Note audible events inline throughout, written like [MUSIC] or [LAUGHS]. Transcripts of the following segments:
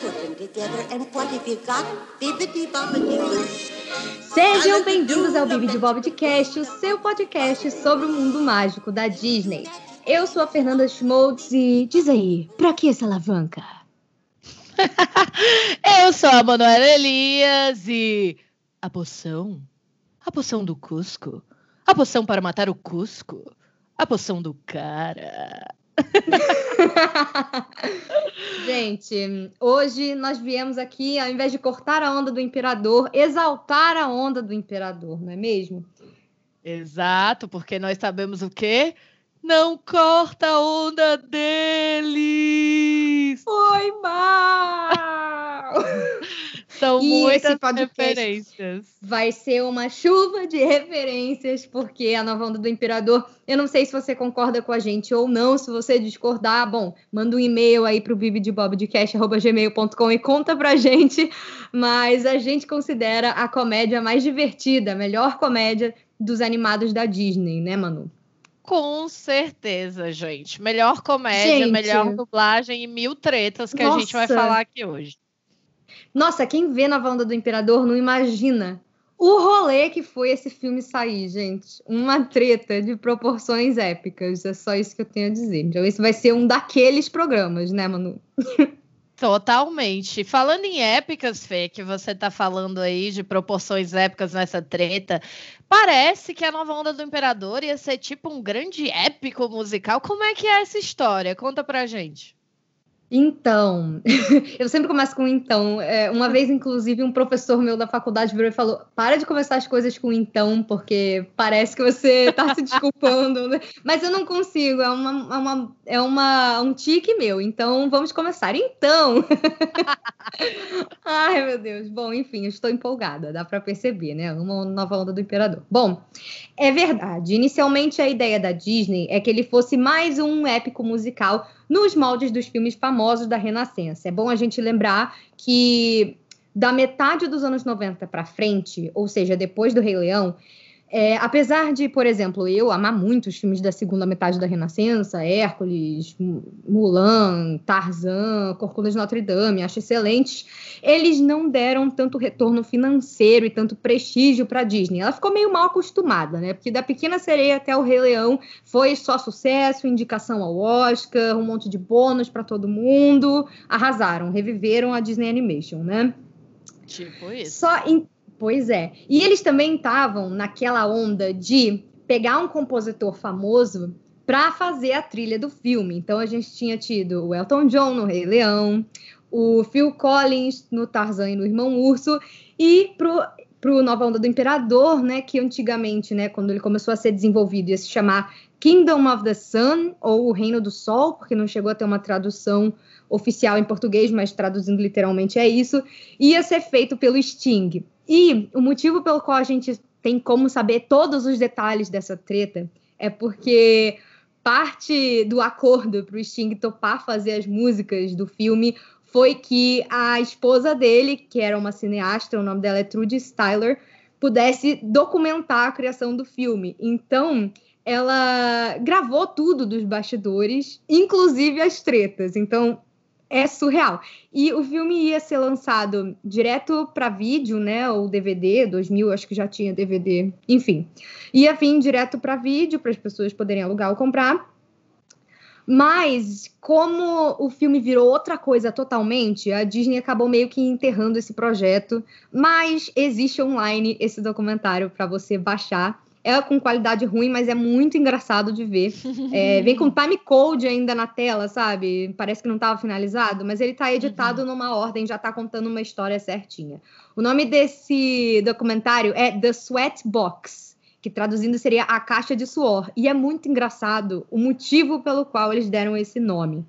Put them together and what have you got? Bibbidi bobbidi boo. Sejam bem-vindos ao Bibi de Bob de Cast, o seu podcast sobre o mundo mágico da Disney. Eu sou a Fernanda Schmoltz e diz aí, pra que essa alavanca? [LAUGHS] Eu sou a Manuela Elias e a poção? A poção do Cusco? A poção para matar o Cusco? A poção do cara? [LAUGHS] Gente, hoje nós viemos aqui, ao invés de cortar a onda do imperador, exaltar a onda do imperador, não é mesmo? Exato, porque nós sabemos o quê? Não corta a onda deles! Foi mal! [LAUGHS] São E muitas referências. Vai ser uma chuva de referências, porque a nova onda do imperador, eu não sei se você concorda com a gente ou não, se você discordar, bom, manda um e-mail aí pro bibidebobdecast.gmail.com e conta pra gente, mas a gente considera a comédia mais divertida, a melhor comédia dos animados da Disney, né, Manu? Com certeza, gente. Melhor comédia, Gente. melhor dublagem e mil tretas que a gente vai Nossa. falar aqui hoje. Nossa, quem vê Nova Onda do Imperador não imagina o rolê que foi esse filme sair, gente. Uma treta de proporções épicas. É só isso que eu tenho a dizer. Então, esse vai ser um daqueles programas, né, Manu? [LAUGHS] Totalmente. Falando em épicas, Fê, que você tá falando aí de proporções épicas nessa treta, parece que a nova onda do Imperador ia ser tipo um grande épico musical. Como é que é essa história? Conta pra gente. Então, [LAUGHS] eu sempre começo com então. É, uma vez, inclusive, um professor meu da faculdade virou e falou: para de começar as coisas com então, porque parece que você tá se desculpando. né? Mas eu não consigo, é, uma, é, uma, é uma, um tique meu. Então, vamos começar. Então. [LAUGHS] Ai, meu Deus. Bom, enfim, eu estou empolgada, dá para perceber, né? Uma nova onda do Imperador. Bom, é verdade. Inicialmente, a ideia da Disney é que ele fosse mais um épico musical nos moldes dos filmes famosos da Renascença. É bom a gente lembrar que da metade dos anos 90 para frente, ou seja, depois do Rei Leão, é, apesar de, por exemplo, eu amar muito os filmes da segunda metade da Renascença, Hércules, Mulan, Tarzan, Corcunda de Notre Dame, acho excelentes, eles não deram tanto retorno financeiro e tanto prestígio para Disney. Ela ficou meio mal acostumada, né? Porque da Pequena Sereia até o Rei Leão foi só sucesso, indicação ao Oscar, um monte de bônus para todo mundo, arrasaram, reviveram a Disney Animation, né? Tipo isso. Só em... Pois é. E eles também estavam naquela onda de pegar um compositor famoso para fazer a trilha do filme. Então a gente tinha tido o Elton John no Rei Leão, o Phil Collins no Tarzan e no Irmão Urso e pro pro Nova Onda do Imperador, né, que antigamente, né, quando ele começou a ser desenvolvido, ia se chamar Kingdom of the Sun ou o Reino do Sol, porque não chegou a ter uma tradução oficial em português, mas traduzindo literalmente é isso, ia ser feito pelo Sting. E o motivo pelo qual a gente tem como saber todos os detalhes dessa treta é porque parte do acordo para o Sting topar fazer as músicas do filme foi que a esposa dele, que era uma cineasta, o nome dela é Trudy Styler, pudesse documentar a criação do filme. Então, ela gravou tudo dos bastidores, inclusive as tretas. Então, é surreal. E o filme ia ser lançado direto para vídeo, né? Ou DVD, 2000, acho que já tinha DVD. Enfim, ia vir direto para vídeo para as pessoas poderem alugar ou comprar. Mas, como o filme virou outra coisa totalmente, a Disney acabou meio que enterrando esse projeto. Mas existe online esse documentário para você baixar. É com qualidade ruim, mas é muito engraçado de ver. É, vem com [LAUGHS] time code ainda na tela, sabe? Parece que não estava finalizado, mas ele está editado Uhum. numa ordem, já está contando uma história certinha. O nome desse documentário é The Sweat Box, que traduzindo seria A Caixa de Suor. E é muito engraçado o motivo pelo qual eles deram esse nome.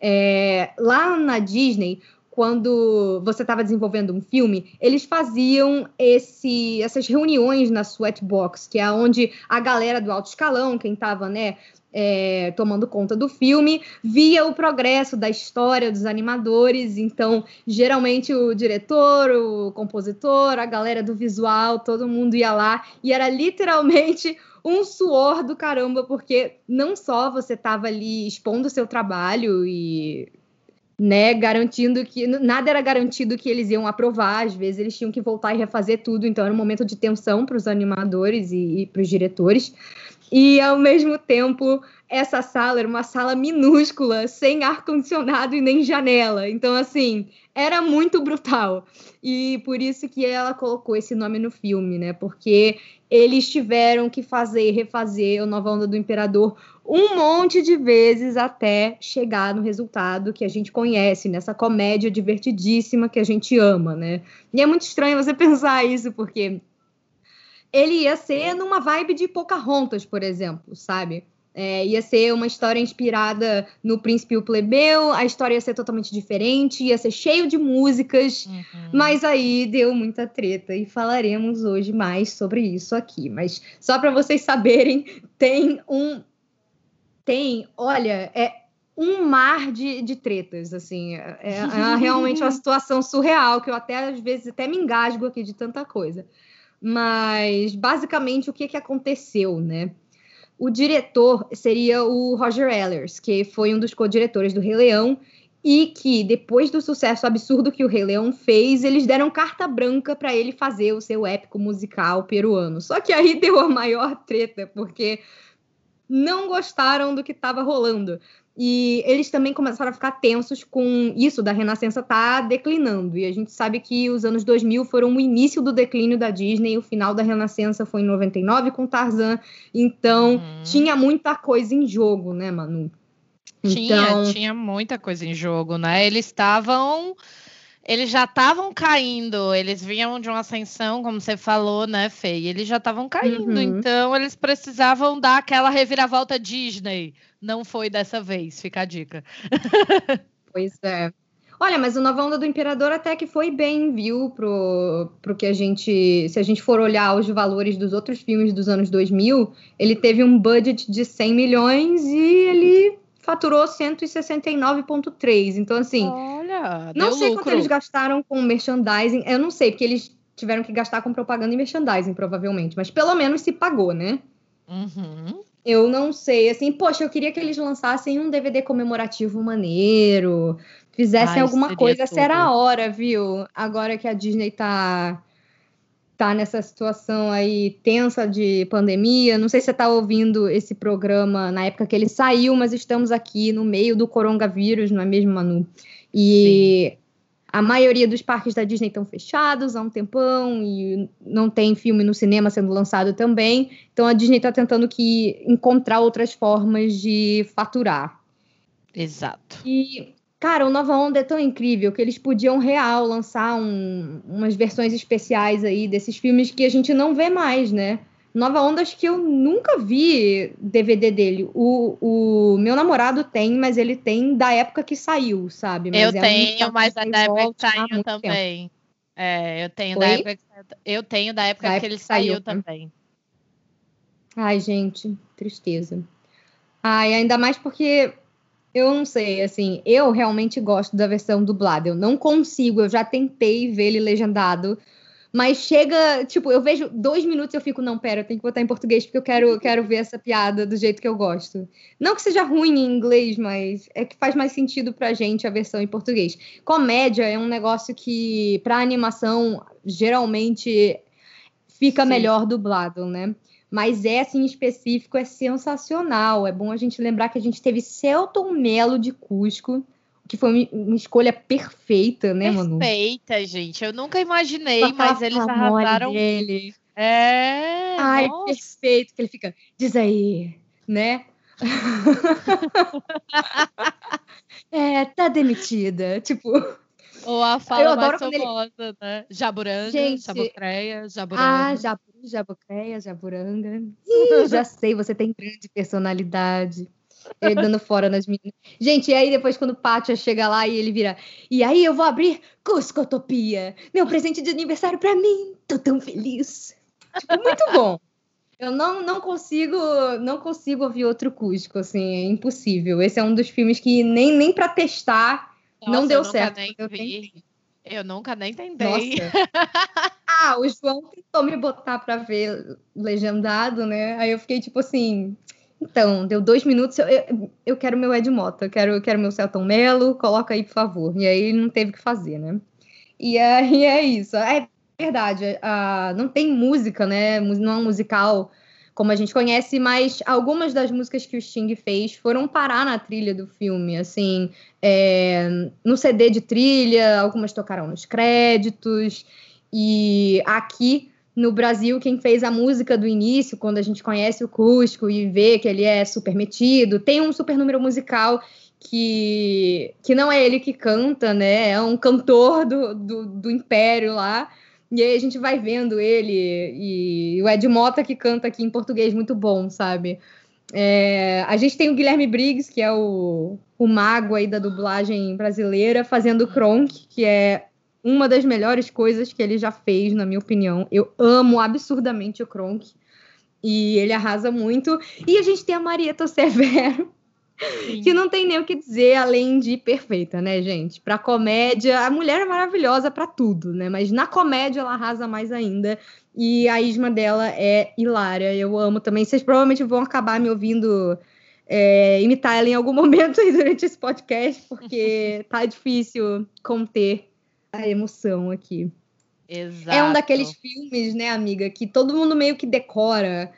É, lá na Disney, quando você estava desenvolvendo um filme, eles faziam esse, essas reuniões na Sweatbox, que é onde a galera do alto escalão, quem estava né, é, tomando conta do filme, via o progresso da história dos animadores. Então, geralmente o diretor, o compositor, a galera do visual, todo mundo ia lá e era literalmente um suor do caramba, porque não só você estava ali expondo o seu trabalho e né, garantindo que nada era garantido que eles iam aprovar, às vezes eles tinham que voltar e refazer tudo, então era um momento de tensão para os animadores e, e para os diretores. E ao mesmo tempo, essa sala era uma sala minúscula, sem ar condicionado e nem janela. Então assim, era muito brutal. E por isso que ela colocou esse nome no filme, né? Porque eles tiveram que fazer, refazer o Nova Onda do Imperador um monte de vezes até chegar no resultado que a gente conhece, nessa comédia divertidíssima que a gente ama, né? E é muito estranho você [LAUGHS] pensar isso, porque ele ia ser numa vibe de Pocahontas, por exemplo, sabe? É, ia ser uma história inspirada no Príncipe e o Plebeu, a história ia ser totalmente diferente, ia ser cheio de músicas, uhum. mas aí deu muita treta e falaremos hoje mais sobre isso aqui. Mas só para vocês saberem, tem um. Tem, olha, é um mar de, de tretas, assim. É, é realmente uma [LAUGHS] situação surreal, que eu até às vezes até me engasgo aqui de tanta coisa. Mas basicamente o que, que aconteceu, né? O diretor seria o Roger Ellers, que foi um dos co-diretores do Rei Leão, e que depois do sucesso absurdo que o Rei Leão fez, eles deram carta branca para ele fazer o seu épico musical peruano. Só que aí deu a maior treta, porque não gostaram do que estava rolando. E eles também começaram a ficar tensos com isso da Renascença tá declinando. E a gente sabe que os anos 2000 foram o início do declínio da Disney, o final da Renascença foi em 99 com Tarzan. Então, uhum. tinha muita coisa em jogo, né, Manu? Tinha, então... tinha muita coisa em jogo, né? Eles estavam eles já estavam caindo, eles vinham de uma ascensão, como você falou, né, Fê? E eles já estavam caindo, uhum. então eles precisavam dar aquela reviravolta Disney. Não foi dessa vez, fica a dica. [LAUGHS] pois é. Olha, mas o Nova Onda do Imperador até que foi bem, viu, pro, pro que a gente. Se a gente for olhar os valores dos outros filmes dos anos 2000, ele teve um budget de 100 milhões e ele faturou 169,3. Então, assim. Olha, não sei lucro. quanto eles gastaram com merchandising. Eu não sei, porque eles tiveram que gastar com propaganda e merchandising, provavelmente. Mas pelo menos se pagou, né? Uhum. Eu não sei, assim, poxa, eu queria que eles lançassem um DVD comemorativo maneiro, fizessem Ai, alguma coisa, essa era a hora, viu? Agora que a Disney tá tá nessa situação aí tensa de pandemia. Não sei se você tá ouvindo esse programa na época que ele saiu, mas estamos aqui no meio do coronavírus, não é mesmo, Manu? E Sim a maioria dos parques da Disney estão fechados há um tempão e não tem filme no cinema sendo lançado também. Então a Disney está tentando que encontrar outras formas de faturar. Exato. E cara, o Nova Onda é tão incrível que eles podiam real lançar um, umas versões especiais aí desses filmes que a gente não vê mais, né? Nova Onda, acho que eu nunca vi DVD dele. O, o meu namorado tem, mas ele tem da época que saiu, sabe? Mas eu é tenho, mas é da época que saiu também. Tempo. É, eu tenho da época que, eu tenho da época, da que ele saiu, saiu também. Ai, gente, tristeza. Ai, ainda mais porque eu não sei, assim, eu realmente gosto da versão dublada. Eu não consigo, eu já tentei ver ele legendado mas chega, tipo, eu vejo dois minutos e eu fico, não, pera, eu tenho que botar em português porque eu quero, quero ver essa piada do jeito que eu gosto. Não que seja ruim em inglês, mas é que faz mais sentido pra gente a versão em português. Comédia é um negócio que, pra animação, geralmente fica Sim. melhor dublado, né? Mas essa em específico é sensacional. É bom a gente lembrar que a gente teve Celton Mello de Cusco que foi uma escolha perfeita, né, Manu? Perfeita, gente. Eu nunca imaginei, mas eles arrasaram. Dele. É. Ai, nossa. perfeito. Que ele fica, diz aí, né? [LAUGHS] é, tá demitida. Tipo. Ou a fala mais famosa, ele... né? Jaburanga, Gente, jabucreia, jaburanga. Ah, jabu, jabucreia, jaburanga. [LAUGHS] Ih, já sei, você tem grande personalidade. Ele dando fora nas meninas. Gente, e aí depois quando o Pátia chega lá e ele vira. E aí eu vou abrir Cuscotopia, meu presente de aniversário para mim. Tô tão feliz. Tipo, muito bom. Eu não, não consigo não consigo ouvir outro Cusco, assim, é impossível. Esse é um dos filmes que nem, nem para testar Nossa, não deu certo. eu, eu nunca nem tentei. ah, o João tentou me botar para ver legendado, né? Aí eu fiquei tipo assim, então, deu dois minutos, eu, eu, quero meu Ed Mota, eu quero, eu quero meu Celton Mello, coloca aí, por favor. E aí não teve o que fazer, né? E aí [LAUGHS] é isso. É verdade, uh, não tem música, né? Não é um musical como a gente conhece, mas algumas das músicas que o Sting fez foram parar na trilha do filme, assim, é, no CD de trilha, algumas tocaram nos créditos, e aqui no Brasil, quem fez a música do início, quando a gente conhece o Cusco e vê que ele é super metido, tem um super número musical que, que não é ele que canta, né? É um cantor do, do, do Império lá, e aí a gente vai vendo ele e o Ed Mota que canta aqui em português muito bom, sabe? É, a gente tem o Guilherme Briggs, que é o, o mago aí da dublagem brasileira, fazendo Kronk, que é uma das melhores coisas que ele já fez, na minha opinião. Eu amo absurdamente o Kronk. E ele arrasa muito. E a gente tem a Marieta Severo, Sim. que não tem nem o que dizer além de perfeita, né, gente? Para comédia, a mulher é maravilhosa para tudo, né? Mas na comédia ela arrasa mais ainda. E a isma dela é hilária. Eu amo também. Vocês provavelmente vão acabar me ouvindo é, imitar ela em algum [LAUGHS] momento aí durante esse podcast, porque tá difícil conter a emoção aqui. Exato. É um daqueles filmes, né, amiga, que todo mundo meio que decora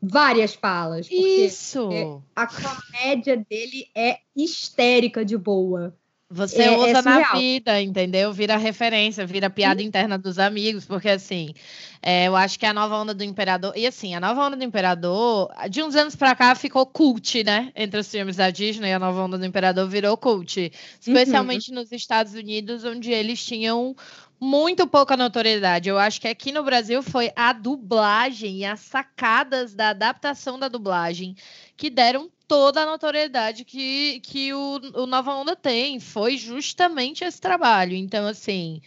várias falas. Isso! A comédia dele é histérica de boa. Você é, usa é na vida, entendeu? Vira referência, vira piada Sim. interna dos amigos, porque assim, é, eu acho que a nova onda do Imperador. E assim, a nova onda do Imperador, de uns anos pra cá, ficou cult, né? Entre os filmes da Disney, a nova onda do Imperador virou cult. Especialmente uhum. nos Estados Unidos, onde eles tinham muito pouca notoriedade. Eu acho que aqui no Brasil foi a dublagem e as sacadas da adaptação da dublagem que deram toda a notoriedade que, que o, o Nova Onda tem. Foi justamente esse trabalho. Então, assim,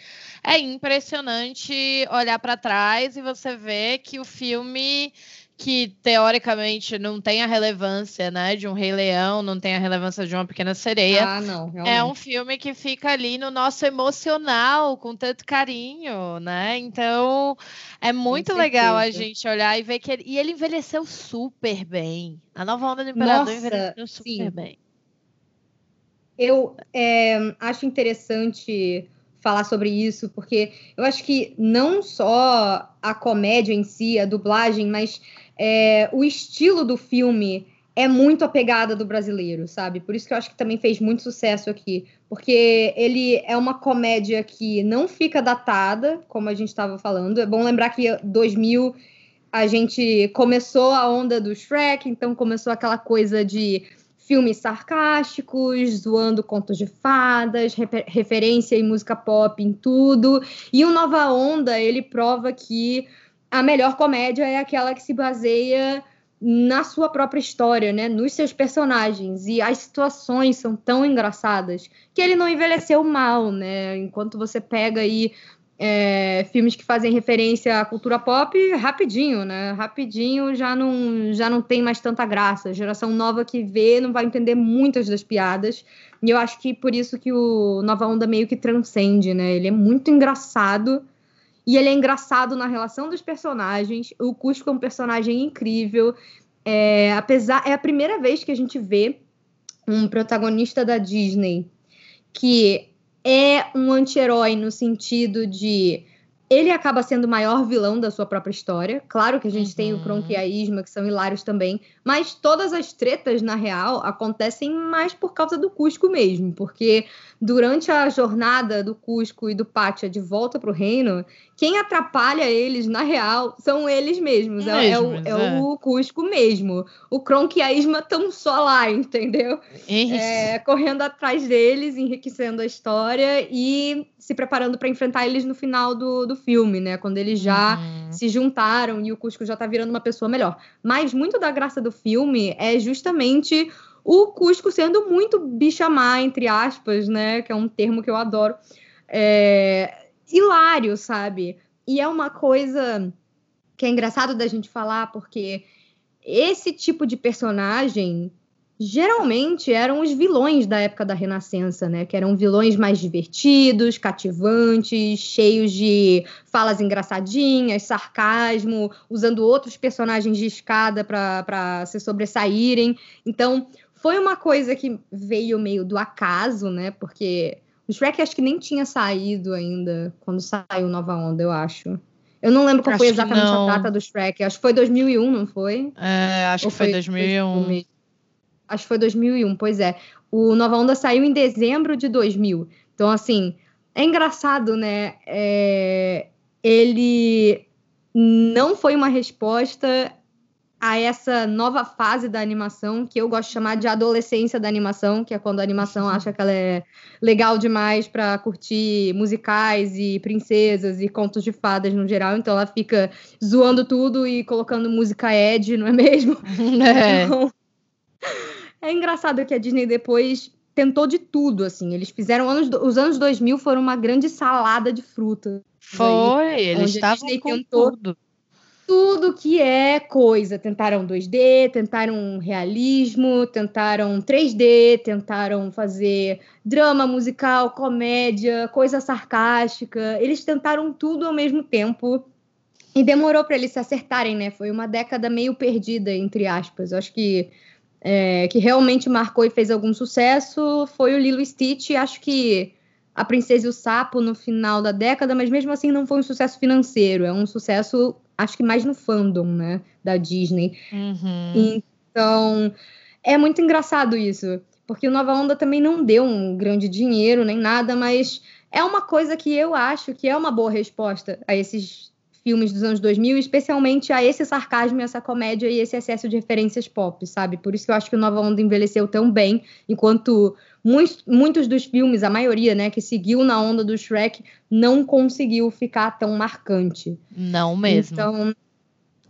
é impressionante olhar para trás e você ver que o filme que teoricamente não tem a relevância, né, de um Rei Leão, não tem a relevância de uma Pequena Sereia. Ah, não, é um filme que fica ali no nosso emocional com tanto carinho, né? Então é muito legal a gente olhar e ver que ele, e ele envelheceu super bem. A nova onda do Imperador Nossa, envelheceu super sim. bem. Eu é, acho interessante falar sobre isso, porque eu acho que não só a comédia em si, a dublagem, mas é, o estilo do filme é muito a pegada do brasileiro, sabe? Por isso que eu acho que também fez muito sucesso aqui. Porque ele é uma comédia que não fica datada, como a gente estava falando. É bom lembrar que 2000 a gente começou a onda do Shrek, então começou aquela coisa de filmes sarcásticos, zoando contos de fadas, refer referência em música pop em tudo. E o Nova Onda, ele prova que a melhor comédia é aquela que se baseia na sua própria história, né? Nos seus personagens. E as situações são tão engraçadas que ele não envelheceu mal, né? Enquanto você pega aí é, filmes que fazem referência à cultura pop, rapidinho, né? Rapidinho já não, já não tem mais tanta graça. A geração nova que vê não vai entender muitas das piadas. E eu acho que por isso que o Nova Onda meio que transcende, né? Ele é muito engraçado e ele é engraçado na relação dos personagens. O Cusco é um personagem incrível. É, apesar, é a primeira vez que a gente vê um protagonista da Disney que é um anti-herói no sentido de ele acaba sendo o maior vilão da sua própria história. Claro que a gente uhum. tem o Kronk e a Isma, que são hilários também, mas todas as tretas, na real, acontecem mais por causa do Cusco mesmo, porque durante a jornada do Cusco e do Pátia de volta para o reino, quem atrapalha eles, na real, são eles mesmos. É, é, o, é, é, o, Cusco mesmo. O Kronk e a Isma estão só lá, entendeu? É, correndo atrás deles, enriquecendo a história e se preparando para enfrentar eles no final do, do filme, né? Quando eles já uhum. se juntaram e o Cusco já tá virando uma pessoa melhor. Mas muito da graça do filme é justamente o Cusco sendo muito bichamar, entre aspas, né? Que é um termo que eu adoro. É, hilário, sabe? E é uma coisa que é engraçado da gente falar, porque esse tipo de personagem geralmente eram os vilões da época da Renascença, né? Que eram vilões mais divertidos, cativantes, cheios de falas engraçadinhas, sarcasmo, usando outros personagens de escada para se sobressaírem. Então, foi uma coisa que veio meio do acaso, né? Porque o Shrek acho que nem tinha saído ainda quando saiu Nova Onda, eu acho. Eu não lembro qual acho foi exatamente a data do Shrek. Acho que foi 2001, não foi? É, acho Ou que foi 2001. Acho que foi 2001, pois é. O Nova Onda saiu em dezembro de 2000. Então, assim, é engraçado, né? É... Ele não foi uma resposta a essa nova fase da animação, que eu gosto de chamar de adolescência da animação, que é quando a animação uhum. acha que ela é legal demais para curtir musicais e princesas e contos de fadas no geral, então ela fica zoando tudo e colocando música Ed, não é mesmo? [LAUGHS] É. Então, é engraçado que a Disney depois tentou de tudo, assim. Eles fizeram anos, os anos 2000 foram uma grande salada de fruta. Foi, aí, eles estavam com tentou tudo. Tudo que é coisa. Tentaram 2D, tentaram realismo, tentaram 3D, tentaram fazer drama musical, comédia, coisa sarcástica. Eles tentaram tudo ao mesmo tempo. E demorou para eles se acertarem, né? Foi uma década meio perdida, entre aspas. Eu acho que é, que realmente marcou e fez algum sucesso foi o Lilo Stitch. Acho que a Princesa e o Sapo no final da década, mas mesmo assim não foi um sucesso financeiro, é um sucesso, acho que mais no fandom, né, da Disney. Uhum. Então, é muito engraçado isso, porque o Nova Onda também não deu um grande dinheiro nem nada, mas é uma coisa que eu acho que é uma boa resposta a esses filmes dos anos 2000, especialmente a esse sarcasmo, essa comédia e esse excesso de referências pop, sabe? Por isso que eu acho que o Nova Onda envelheceu tão bem, enquanto muitos, muitos dos filmes, a maioria, né, que seguiu na onda do Shrek, não conseguiu ficar tão marcante. Não mesmo. Então,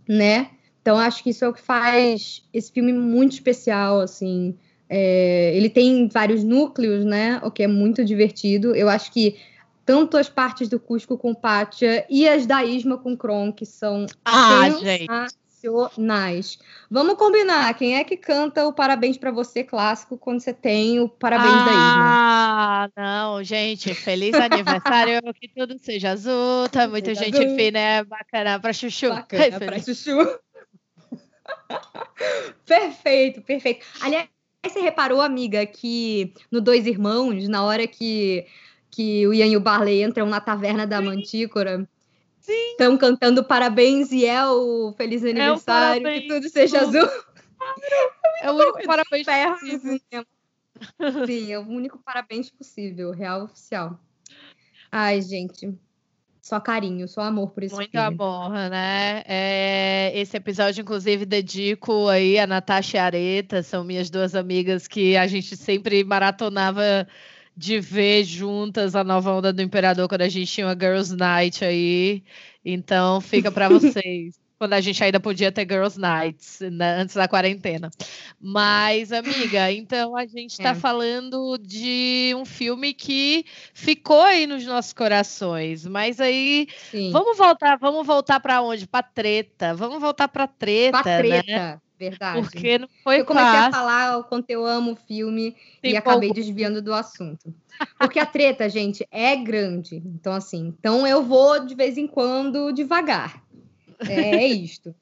né? Então acho que isso é o que faz esse filme muito especial, assim. É, ele tem vários núcleos, né? O que é muito divertido. Eu acho que tanto as partes do Cusco com Pátia e as da Isma com Kron, que são ah, sensacionais. Vamos combinar, quem é que canta o Parabéns para Você clássico quando você tem o Parabéns ah, da Isma? Ah, não, gente, feliz aniversário, que tudo seja azul, tá muita gente azul. fina, é bacana pra chuchu. Bacana pra chuchu. [LAUGHS] perfeito, perfeito. Aliás, você reparou, amiga, que no Dois Irmãos, na hora que que o Ian e o Barley entram na taverna da Mantícora. Estão cantando parabéns e é o feliz aniversário, é que tudo seja azul. É o único parabéns possível. Sim, é o único parabéns possível, real oficial. Ai, gente, só carinho, só amor por isso. Muito filme. amor, né? É, esse episódio, inclusive, dedico aí a Natasha e a Areta, são minhas duas amigas que a gente sempre maratonava de ver juntas a nova onda do Imperador quando a gente tinha uma Girls Night aí. Então fica para [LAUGHS] vocês. quando a gente ainda podia ter Girls Nights, né, antes da quarentena. Mas, amiga, então a gente está é. falando de um filme que ficou aí nos nossos corações. Mas aí, Sim. vamos voltar, vamos voltar para onde? Para treta. Vamos voltar para treta, pra treta. Né? Verdade. Porque não foi Eu comecei fácil. a falar o quanto eu amo o filme Tem e acabei desviando do assunto. Porque a treta, gente, é grande. Então, assim, então eu vou de vez em quando devagar. É isto.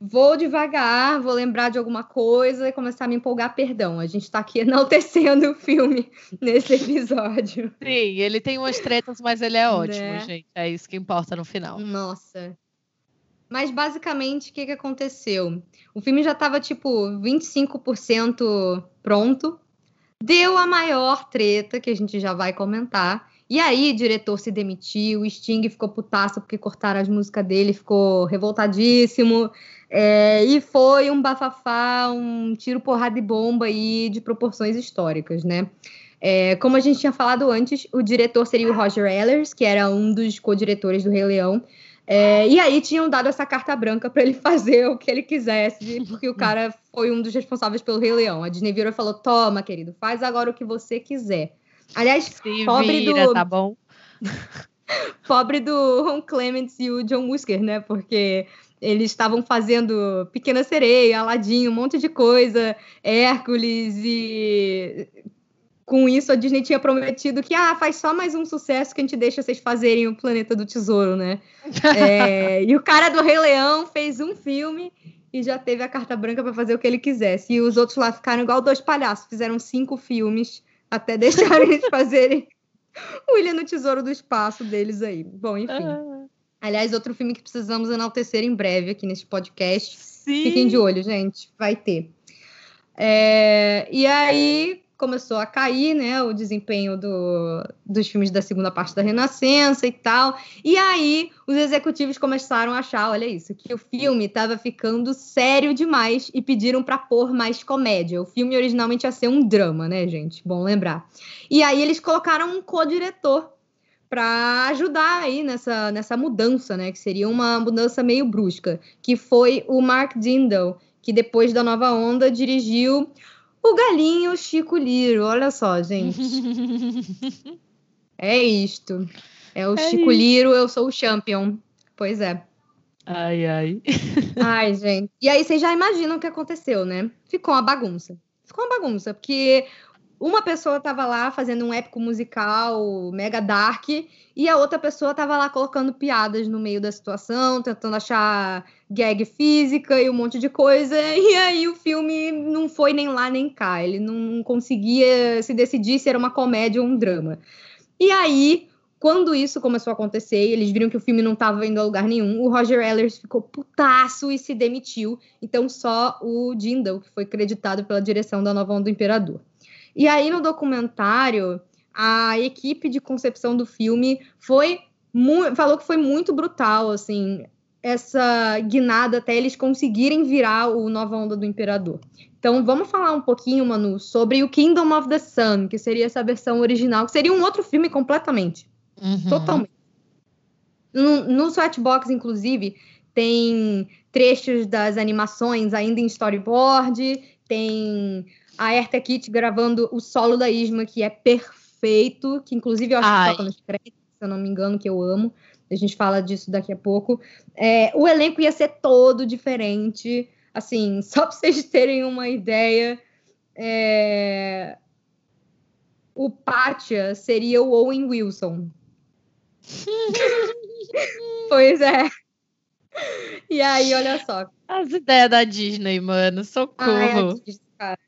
Vou devagar, vou lembrar de alguma coisa e começar a me empolgar, perdão. A gente está aqui [LAUGHS] enaltecendo o filme nesse episódio. Sim, ele tem umas tretas, mas ele é ótimo, né? gente. É isso que importa no final. Nossa, mas basicamente, o que, que aconteceu? O filme já estava tipo 25% pronto. Deu a maior treta, que a gente já vai comentar. E aí, o diretor se demitiu, o Sting ficou putaço porque cortaram as músicas dele, ficou revoltadíssimo. É, e foi um bafafá, um tiro, porrada e bomba aí de proporções históricas, né? É, como a gente tinha falado antes, o diretor seria o Roger Ehlers, que era um dos co-diretores do Rei Leão. É, e aí tinham dado essa carta branca para ele fazer o que ele quisesse, porque o cara foi um dos responsáveis pelo Rei Leão. A Disney virou e falou: Toma, querido, faz agora o que você quiser. Aliás, Se pobre vira, do. tá bom? [LAUGHS] pobre do Ron Clements e o John Musker, né? Porque eles estavam fazendo Pequena Sereia, Aladdin, um monte de coisa, Hércules e com isso a Disney tinha prometido que ah, faz só mais um sucesso que a gente deixa vocês fazerem o Planeta do Tesouro, né? [LAUGHS] é, e o cara do Rei Leão fez um filme e já teve a carta branca para fazer o que ele quisesse. E os outros lá ficaram igual dois palhaços, fizeram cinco filmes até [LAUGHS] deixarem eles fazerem o Ilha no Tesouro do Espaço deles aí. Bom, enfim. Ah. Aliás, outro filme que precisamos enaltecer em breve aqui neste podcast. Sim. Fiquem de olho, gente. Vai ter. É, e aí, começou a cair, né, o desempenho do, dos filmes da segunda parte da Renascença e tal. E aí os executivos começaram a achar, olha isso, que o filme estava ficando sério demais e pediram para pôr mais comédia. O filme originalmente ia ser um drama, né, gente? Bom lembrar. E aí eles colocaram um co-diretor para ajudar aí nessa, nessa mudança, né, que seria uma mudança meio brusca, que foi o Mark Dindal, que depois da Nova Onda dirigiu o galinho Chico Liro, olha só, gente. [LAUGHS] é isto. É o é Chico isso. Liro, eu sou o champion. Pois é. Ai, ai. [LAUGHS] ai, gente. E aí vocês já imaginam o que aconteceu, né? Ficou uma bagunça. Ficou uma bagunça, porque uma pessoa estava lá fazendo um épico musical mega dark e a outra pessoa estava lá colocando piadas no meio da situação, tentando achar gag física e um monte de coisa. [LAUGHS] E aí o filme não foi nem lá nem cá. Ele não conseguia se decidir se era uma comédia ou um drama. E aí, quando isso começou a acontecer, eles viram que o filme não estava indo a lugar nenhum. O Roger Ellers ficou putaço e se demitiu. Então só o Jindal, que foi creditado pela direção da Nova Onda do Imperador. E aí no documentário, a equipe de concepção do filme foi falou que foi muito brutal, assim, essa guinada até eles conseguirem virar o Nova Onda do Imperador. Então, vamos falar um pouquinho, Manu, sobre o Kingdom of the Sun, que seria essa versão original, que seria um outro filme completamente. Uhum. Totalmente. No, no Sweatbox, inclusive, tem trechos das animações ainda em storyboard, tem a Erta Kitt gravando o solo da Isma, que é perfeito, que inclusive eu acho Ai. que toca nos créditos, se eu não me engano, que eu amo. A gente fala disso daqui a pouco. É, o elenco ia ser todo diferente. Assim, [LAUGHS] só para vocês terem uma ideia, é... o Pátia seria o Owen Wilson. [LAUGHS] pois é. E aí, olha só. As ideias da Disney, mano, socorro. Ai, Disney, cara.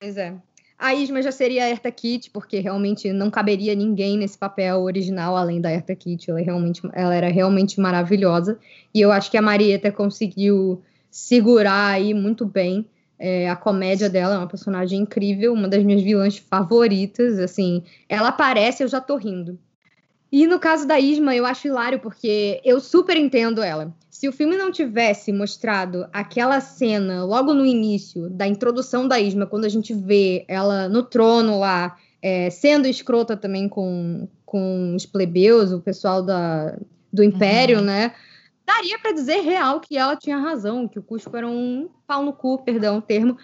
Pois é. A Isma já seria a Erta Kitt, porque realmente não caberia ninguém nesse papel original além da Erta Kitt. Ela, é realmente, ela era realmente maravilhosa. E eu acho que a Marieta conseguiu segurar aí muito bem é, a comédia dela. É uma personagem incrível, uma das minhas vilãs favoritas. Assim, ela aparece, eu já tô rindo. E no caso da Isma, eu acho hilário, porque eu super entendo ela se o filme não tivesse mostrado aquela cena logo no início da introdução da Isma, quando a gente vê ela no trono lá, é, sendo escrota também com, com os plebeus, o pessoal da, do Império, uhum. né? Daria para dizer real que ela tinha razão, que o Cusco era um pau no cu, perdão o termo,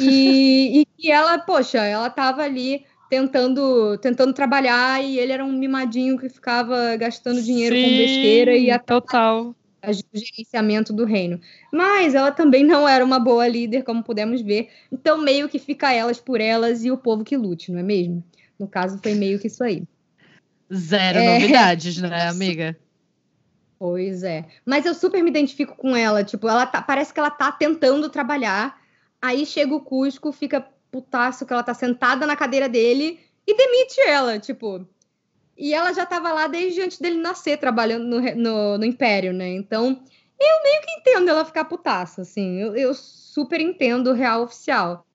e, [LAUGHS] e que ela, poxa, ela tava ali tentando tentando trabalhar e ele era um mimadinho que ficava gastando dinheiro Sim, com besteira e até total o gerenciamento do reino. Mas ela também não era uma boa líder, como pudemos ver. Então, meio que fica elas por elas e o povo que lute, não é mesmo? No caso, foi meio que isso aí. Zero é... novidades, né, amiga? Pois é. Mas eu super me identifico com ela. Tipo, ela tá, parece que ela tá tentando trabalhar. Aí chega o Cusco, fica putaço que ela tá sentada na cadeira dele e demite ela. Tipo, e ela já estava lá desde antes dele nascer, trabalhando no, no, no, Império, né? Então, eu meio que entendo ela ficar putaça, assim. Eu, eu super entendo o real oficial.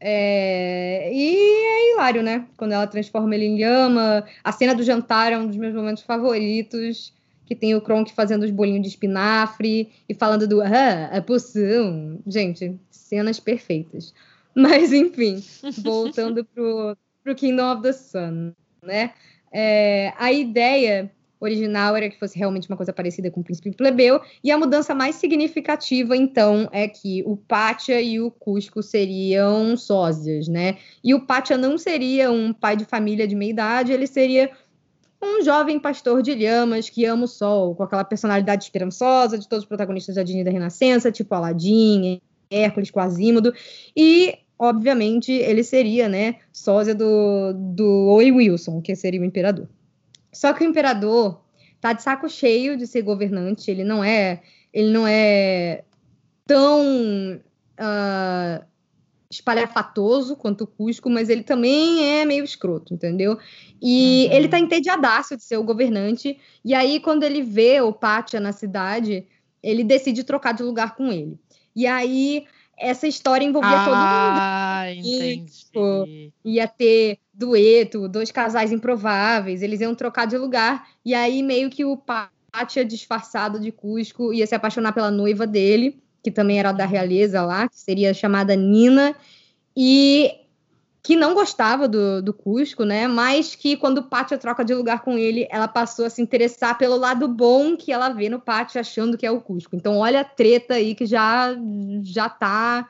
É... E é hilário, né? Quando ela transforma ele em lhama. A cena do jantar é um dos meus momentos favoritos. Que tem o Kronk fazendo os bolinhos de espinafre e falando do ah, a poção. Gente, cenas perfeitas. [LAUGHS] Mas, enfim, voltando pro, pro Kingdom of the Sun, né? É, a ideia original era que fosse realmente uma coisa parecida com o príncipe plebeu, e a mudança mais significativa, então, é que o Pátia e o Cusco seriam sósias, né? E o Pátia não seria um pai de família de meia idade, ele seria um jovem pastor de lhamas que ama o sol, com aquela personalidade esperançosa de todos os protagonistas da Disney da Renascença, tipo Aladdin, Hércules, Quasímodo, e obviamente ele seria, né, sósia do, do Owen Wilson, que seria o imperador. Só que o imperador tá de saco cheio de ser governante, ele não é, ele não é tão uh, espalhafatoso quanto o Cusco, mas ele também é meio escroto, entendeu? E uhum. ele tá entediadaço de ser o governante, e aí quando ele vê o Pátia na cidade, ele decide trocar de lugar com ele. E aí essa história envolvia ah, todo mundo. Ah, [LAUGHS] entendi. Ia ter dueto, dois casais improváveis, eles iam trocar de lugar, e aí meio que o Pátia, disfarçado de Cusco, ia se apaixonar pela noiva dele, que também era da realeza lá, que seria chamada Nina, e que não gostava do, do Cusco, né? Mas que quando Pátia troca de lugar com ele, ela passou a se interessar pelo lado bom que ela vê no Pátia, achando que é o Cusco. Então, olha a treta aí que já já tá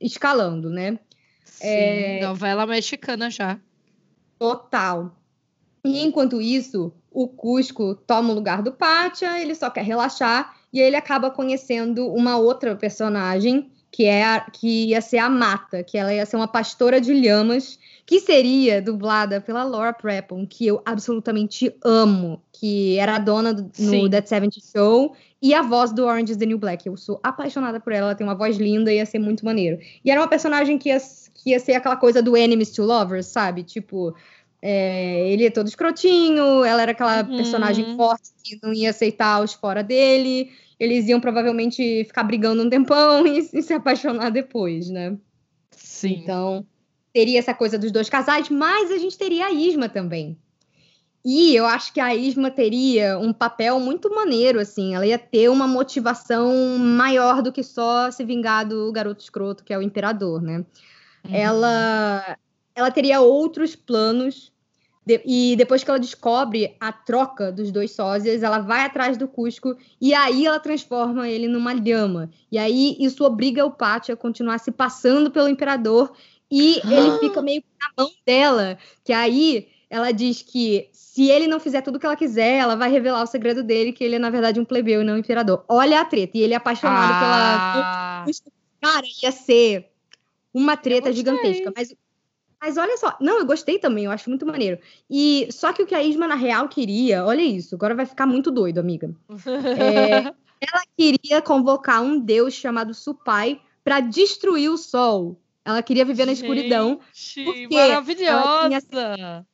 escalando, né? Sim, é... novela mexicana já. Total. E enquanto isso, o Cusco toma o lugar do Pátia, ele só quer relaxar e aí ele acaba conhecendo uma outra personagem que é a, que ia ser a Mata, que ela ia ser uma pastora de lhamas, que seria dublada pela Laura Prepon, que eu absolutamente amo, que era a dona do, no That 70 Show e a voz do Orange is the New Black. Eu sou apaixonada por ela, ela tem uma voz linda e ia ser muito maneiro. E era uma personagem que ia, que ia ser aquela coisa do Enemies to Lovers, sabe? Tipo, é, ele é todo escrotinho, ela era aquela uhum. personagem forte que não ia aceitar os fora dele eles iam provavelmente ficar brigando um tempão [LAUGHS] e, e se apaixonar depois, né? Sim. Então, teria essa coisa dos dois casais, mas a gente teria a Isma também. E eu acho que a Isma teria um papel muito maneiro, assim. Ela ia ter uma motivação maior do que só se vingar do garoto escroto, que é o imperador, né? Uhum. Ela, ela teria outros planos de, e depois que ela descobre a troca dos dois sósias, ela vai atrás do Cusco e aí ela transforma ele numa lhama. E aí isso obriga o Pátio a continuar se passando pelo imperador e ele [GASPS] fica meio na mão dela. Que aí ela diz que se ele não fizer tudo o que ela quiser, ela vai revelar o segredo dele, que ele é na verdade um plebeu e não um imperador. Olha a treta. E ele é apaixonado ah. pela. Cara, ia ser uma treta gigantesca. Mas mas olha só, não, eu gostei também, eu acho muito maneiro. E só que o que a Isma na real queria, olha isso, agora vai ficar muito doido, amiga. É, [LAUGHS] ela queria convocar um deus chamado Supai para destruir o sol. Ela queria viver na escuridão. Gente, maravilhosa! Tinha...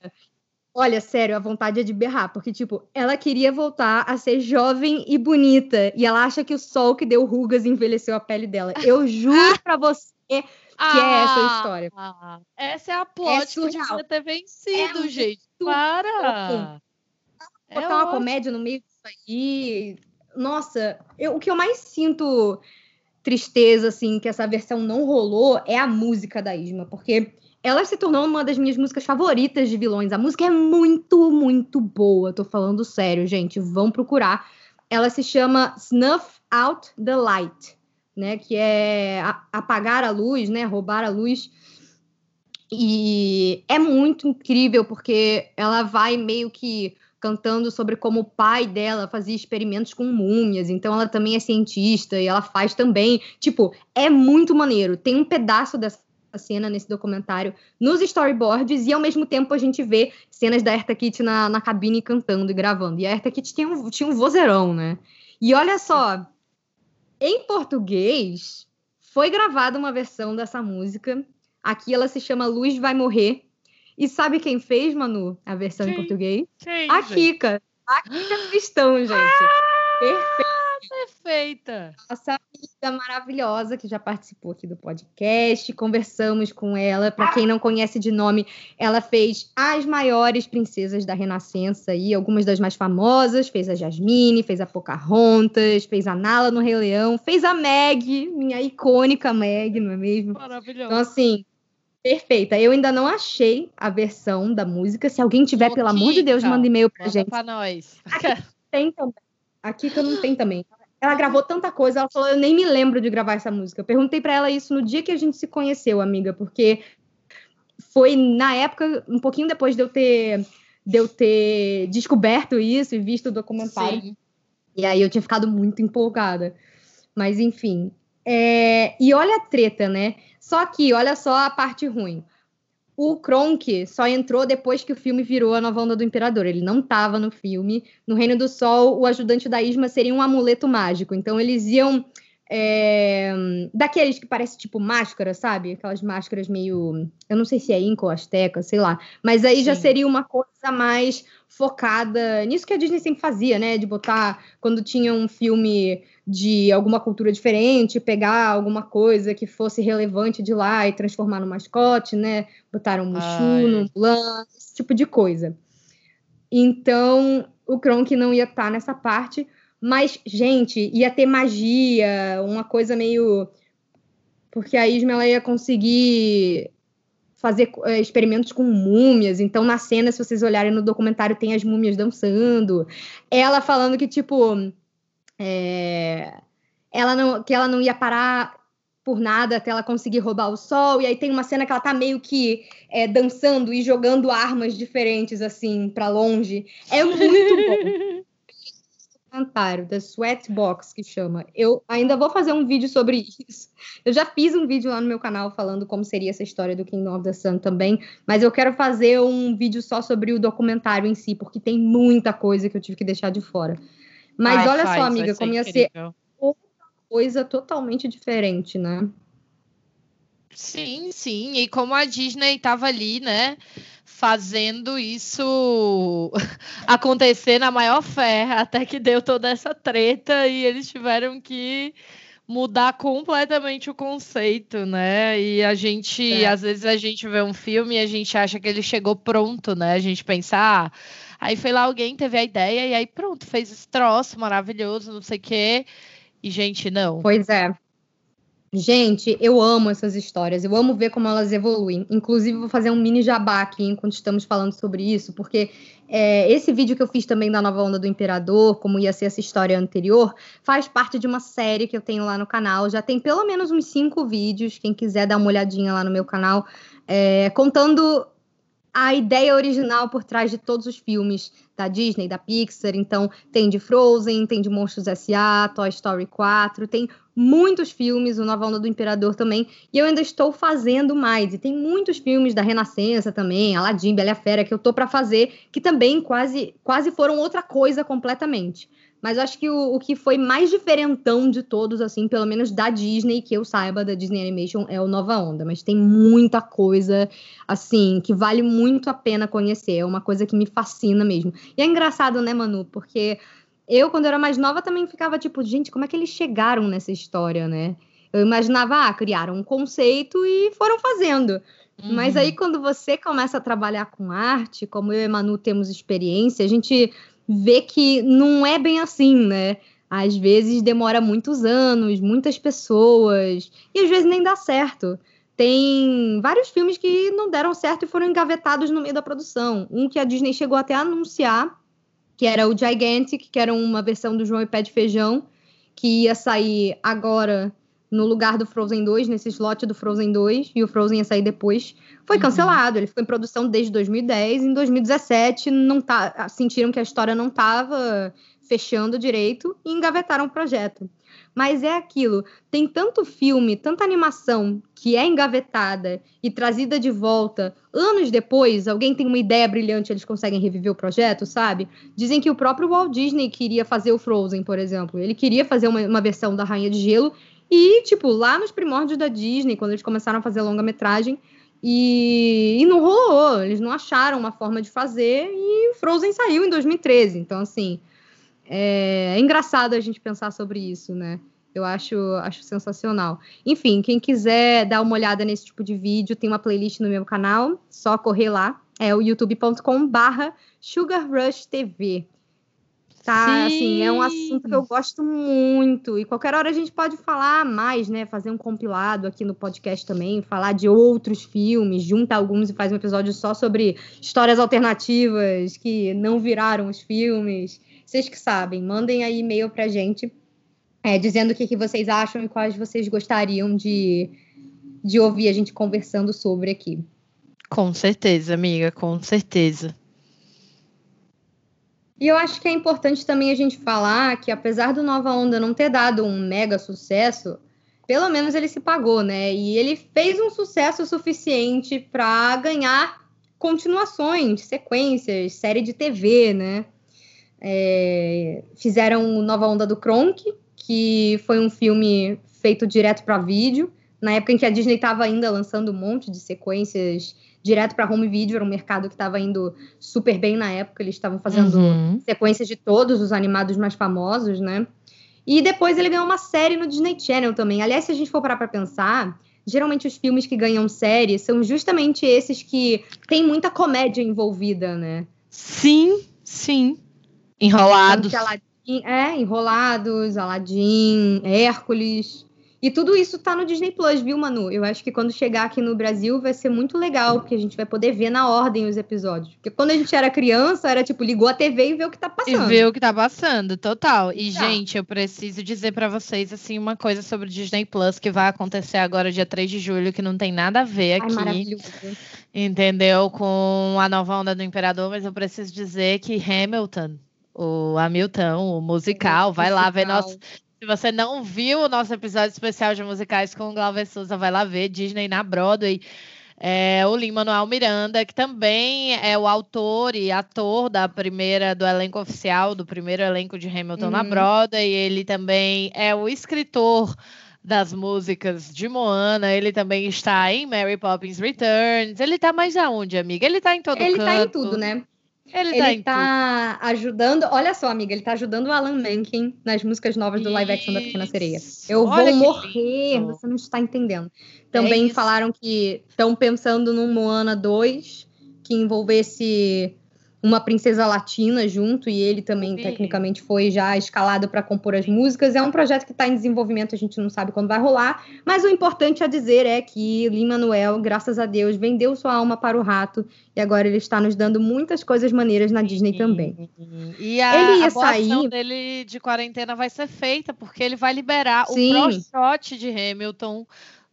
Olha, sério, a vontade é de berrar, porque, tipo, ela queria voltar a ser jovem e bonita, e ela acha que o sol que deu rugas envelheceu a pele dela. Eu juro pra você ah, que é essa história. Ah, essa é a plot é que ter vencido, é gente. Para! É Botar é uma ótimo. comédia no meio disso aí. Nossa, eu, o que eu mais sinto tristeza, assim, que essa versão não rolou é a música da Isma, porque ela se tornou uma das minhas músicas favoritas de vilões. A música é muito, muito boa. Tô falando sério, gente. Vão procurar. Ela se chama Snuff Out the Light né? Que é apagar a luz, né? Roubar a luz. E é muito incrível porque ela vai meio que cantando sobre como o pai dela fazia experimentos com múmias, então ela também é cientista e ela faz também. Tipo, é muito maneiro. Tem um pedaço dessa cena nesse documentário nos storyboards e ao mesmo tempo a gente vê cenas da Erta Kitt na, na cabine cantando e gravando. E a Erta Kitt tinha um, tinha um vozeirão, né? E olha só, em português, foi gravada uma versão dessa música. Aqui ela se chama Luz Vai Morrer. E sabe quem fez, Manu, a versão quem? em português? Quem, a Kika. A Kika Cristão, gente. Ah! Perfeito perfeita. Nossa amiga maravilhosa que já participou aqui do podcast, conversamos com ela. Para quem não conhece de nome, ela fez as maiores princesas da Renascença e algumas das mais famosas. Fez a Jasmine, fez a Pocahontas, fez a Nala no Rei Leão, fez a Meg, minha icônica Meg, não é mesmo? Maravilhosa. Então, assim, Perfeita. Eu ainda não achei a versão da música. Se alguém tiver, pelo amor de Deus, manda e-mail pra Manda gente. pra nós. Aqui [LAUGHS] tem também. Aqui que eu não tenho também. Ela gravou tanta coisa, ela falou, eu nem me lembro de gravar essa música. Eu perguntei pra ela isso no dia que a gente se conheceu, amiga, porque foi na época, um pouquinho depois de eu ter, de eu ter descoberto isso e visto o documentário. Sim. E aí eu tinha ficado muito empolgada. Mas enfim. É, E olha a treta, né? Só que, olha só a parte ruim. O Kronk só entrou depois que o filme virou a nova onda do Imperador. Ele não estava no filme. No Reino do Sol, o ajudante da Isma seria um amuleto mágico. Então eles iam. é, Daqueles que parece tipo máscara, sabe? Aquelas máscaras meio. Eu não sei se é Inca ou Azteca, sei lá. Mas aí já Sim. seria uma coisa mais focada nisso que a Disney sempre fazia, né? De botar quando tinha um filme de alguma cultura diferente, pegar alguma coisa que fosse relevante de lá e transformar no mascote, né? Botaram um Mushu no Mulan, esse tipo de coisa. Então, o Kronk não ia estar nessa parte, mas, gente, ia ter magia, uma coisa meio. Porque a Isma ela ia conseguir fazer eh, experimentos com múmias. Então, na cena, se vocês olharem no documentário, tem as múmias dançando. Ela falando que, tipo, é, ela não, que ela não ia parar por nada até ela conseguir roubar o sol. E aí tem uma cena que ela tá meio que é, dançando e jogando armas diferentes, assim, pra longe. É muito bom. [LAUGHS] Documentário, The Sweat Box, que chama. Eu ainda vou fazer um vídeo sobre isso. Eu já fiz um vídeo lá no meu canal falando como seria essa história do Kingdom of the Sun também, mas eu quero fazer um vídeo só sobre o documentário em si, porque tem muita coisa que eu tive que deixar de fora. Mas Ai, olha faz, só, amiga, ser como ia ser incrível. coisa totalmente diferente, né? Sim, sim. E como a Disney estava ali, né, fazendo isso [LAUGHS] acontecer na maior fé, até que deu toda essa treta e eles tiveram que mudar completamente o conceito, né? E a gente, É. às vezes a gente vê um filme e a gente acha que ele chegou pronto, né? A gente pensa, ah, aí foi lá alguém teve a ideia e aí pronto, fez esse troço maravilhoso, não sei o quê. E gente, não. Pois é. Gente, eu amo essas histórias, eu amo ver como elas evoluem. Inclusive, vou fazer um mini jabá aqui enquanto estamos falando sobre isso, porque é, esse vídeo que eu fiz também da nova onda do Imperador, como ia ser essa história anterior, faz parte de uma série que eu tenho lá no canal. Já tem pelo menos uns cinco vídeos, quem quiser dar uma olhadinha lá no meu canal, é, contando a ideia original por trás de todos os filmes da Disney, da Pixar. Então, tem de Frozen, tem de Monstros S.A., Toy Story 4, tem muitos filmes, o Nova Onda do Imperador também, e eu ainda estou fazendo mais. E tem muitos filmes da Renascença também, Aladdin, Bela Fera, que eu tô para fazer, que também quase, quase foram outra coisa completamente. Mas acho que o, o que foi mais diferentão de todos, assim, pelo menos da Disney, que eu saiba, da Disney Animation, é o Nova Onda. Mas tem muita coisa, assim, que vale muito a pena conhecer. É uma coisa que me fascina mesmo. E é engraçado, né, Manu? Porque eu, quando era mais nova, também ficava tipo, gente, como é que eles chegaram nessa história, né? Eu imaginava, ah, criaram um conceito e foram fazendo. Mas Uhum. aí, quando você começa a trabalhar com arte, como eu e Manu temos experiência, a gente vê que não é bem assim, né? Às vezes demora muitos anos, muitas pessoas, e às vezes nem dá certo. Tem vários filmes que não deram certo e foram engavetados no meio da produção. Um que a Disney chegou até a anunciar, que era o Gigantic, que era uma versão do João e Pé de Feijão, que ia sair agora no lugar do Frozen 2, nesse slot do Frozen 2, e o Frozen ia sair depois. Foi Uhum. cancelado, ele ficou em produção desde 2010. Em 2017, não tá, sentiram que a história não estava fechando direito e engavetaram o projeto. Mas é aquilo, tem tanto filme, tanta animação que é engavetada e trazida de volta anos depois, alguém tem uma ideia brilhante, eles conseguem reviver o projeto, sabe? Dizem que o próprio Walt Disney queria fazer o Frozen, por exemplo. Ele queria fazer uma, uma versão da Rainha de Gelo e, tipo, lá nos primórdios da Disney, quando eles começaram a fazer longa-metragem, e, e não rolou, eles não acharam uma forma de fazer e Frozen saiu em 2013. Então, assim, é, é engraçado a gente pensar sobre isso, né? Eu acho, acho sensacional. Enfim, quem quiser dar uma olhada nesse tipo de vídeo, tem uma playlist no meu canal, só correr lá. É o youtube.com barra Sugar Rush TV. Tá, assim, é um assunto que eu gosto muito. E qualquer hora a gente pode falar mais, né? Fazer um compilado aqui no podcast também, falar de outros filmes, junta alguns e faz um episódio só sobre histórias alternativas que não viraram os filmes. Vocês que sabem, mandem aí e-mail pra gente é, dizendo o que, que vocês acham e quais vocês gostariam de, de ouvir a gente conversando sobre aqui. Com certeza, amiga, com certeza. E eu acho que é importante também a gente falar que, apesar do Nova Onda não ter dado um mega sucesso, pelo menos ele se pagou, né? E ele fez um sucesso suficiente para ganhar continuações, sequências, série de TV, né? É, fizeram Nova Onda do Kronk, que foi um filme feito direto para vídeo, na época em que a Disney estava ainda lançando um monte de sequências direto para home video, era um mercado que estava indo super bem na época, eles estavam fazendo uhum. sequências de todos os animados mais famosos, né? E depois ele ganhou uma série no Disney Channel também. Aliás, se a gente for parar para pensar, geralmente os filmes que ganham série são justamente esses que tem muita comédia envolvida, né? Sim, sim. Enrolados. É, Enrolados, Aladdin, Hércules. E tudo isso tá no Disney Plus, viu, Manu? Eu acho que quando chegar aqui no Brasil vai ser muito legal, porque a gente vai poder ver na ordem os episódios. Porque quando a gente era criança, era tipo, ligou a TV e vê o que tá passando. E vê o que tá passando, total. E, tá. gente, eu preciso dizer para vocês, assim, uma coisa sobre o Disney Plus que vai acontecer agora, dia 3 de julho, que não tem nada a ver aqui. Ai, maravilhoso. Entendeu? Com a nova onda do Imperador, mas eu preciso dizer que Hamilton o Hamilton, o musical, vai lá ver nosso se você não viu o nosso episódio especial de musicais com o Glauber Souza, vai lá ver Disney na Broadway. É, o Lin-Manuel Miranda, que também é o autor e ator da primeira, do elenco oficial, do primeiro elenco de Hamilton uhum. na Broadway. Ele também é o escritor das músicas de Moana. Ele também está em Mary Poppins Returns. Ele está mais aonde, amiga? Ele está em todo ele canto. Ele está em tudo, né? Ele, ele tá, tá ajudando. Olha só, amiga, ele tá ajudando o Alan Menken nas músicas novas do live action da Pequena Sereia. Eu olha vou morrer, lindo. você não está entendendo. Também é falaram que estão pensando num Moana 2 que envolvesse uma princesa latina junto e ele também Sim. tecnicamente foi já escalado para compor as músicas. É um projeto que está em desenvolvimento, a gente não sabe quando vai rolar, mas o importante a dizer é que Lin Manuel, graças a Deus, vendeu sua alma para o rato e agora ele está nos dando muitas coisas maneiras na Disney Sim. também. E a, ele ia a sair dele de quarentena vai ser feita porque ele vai liberar Sim. o pro shot de Hamilton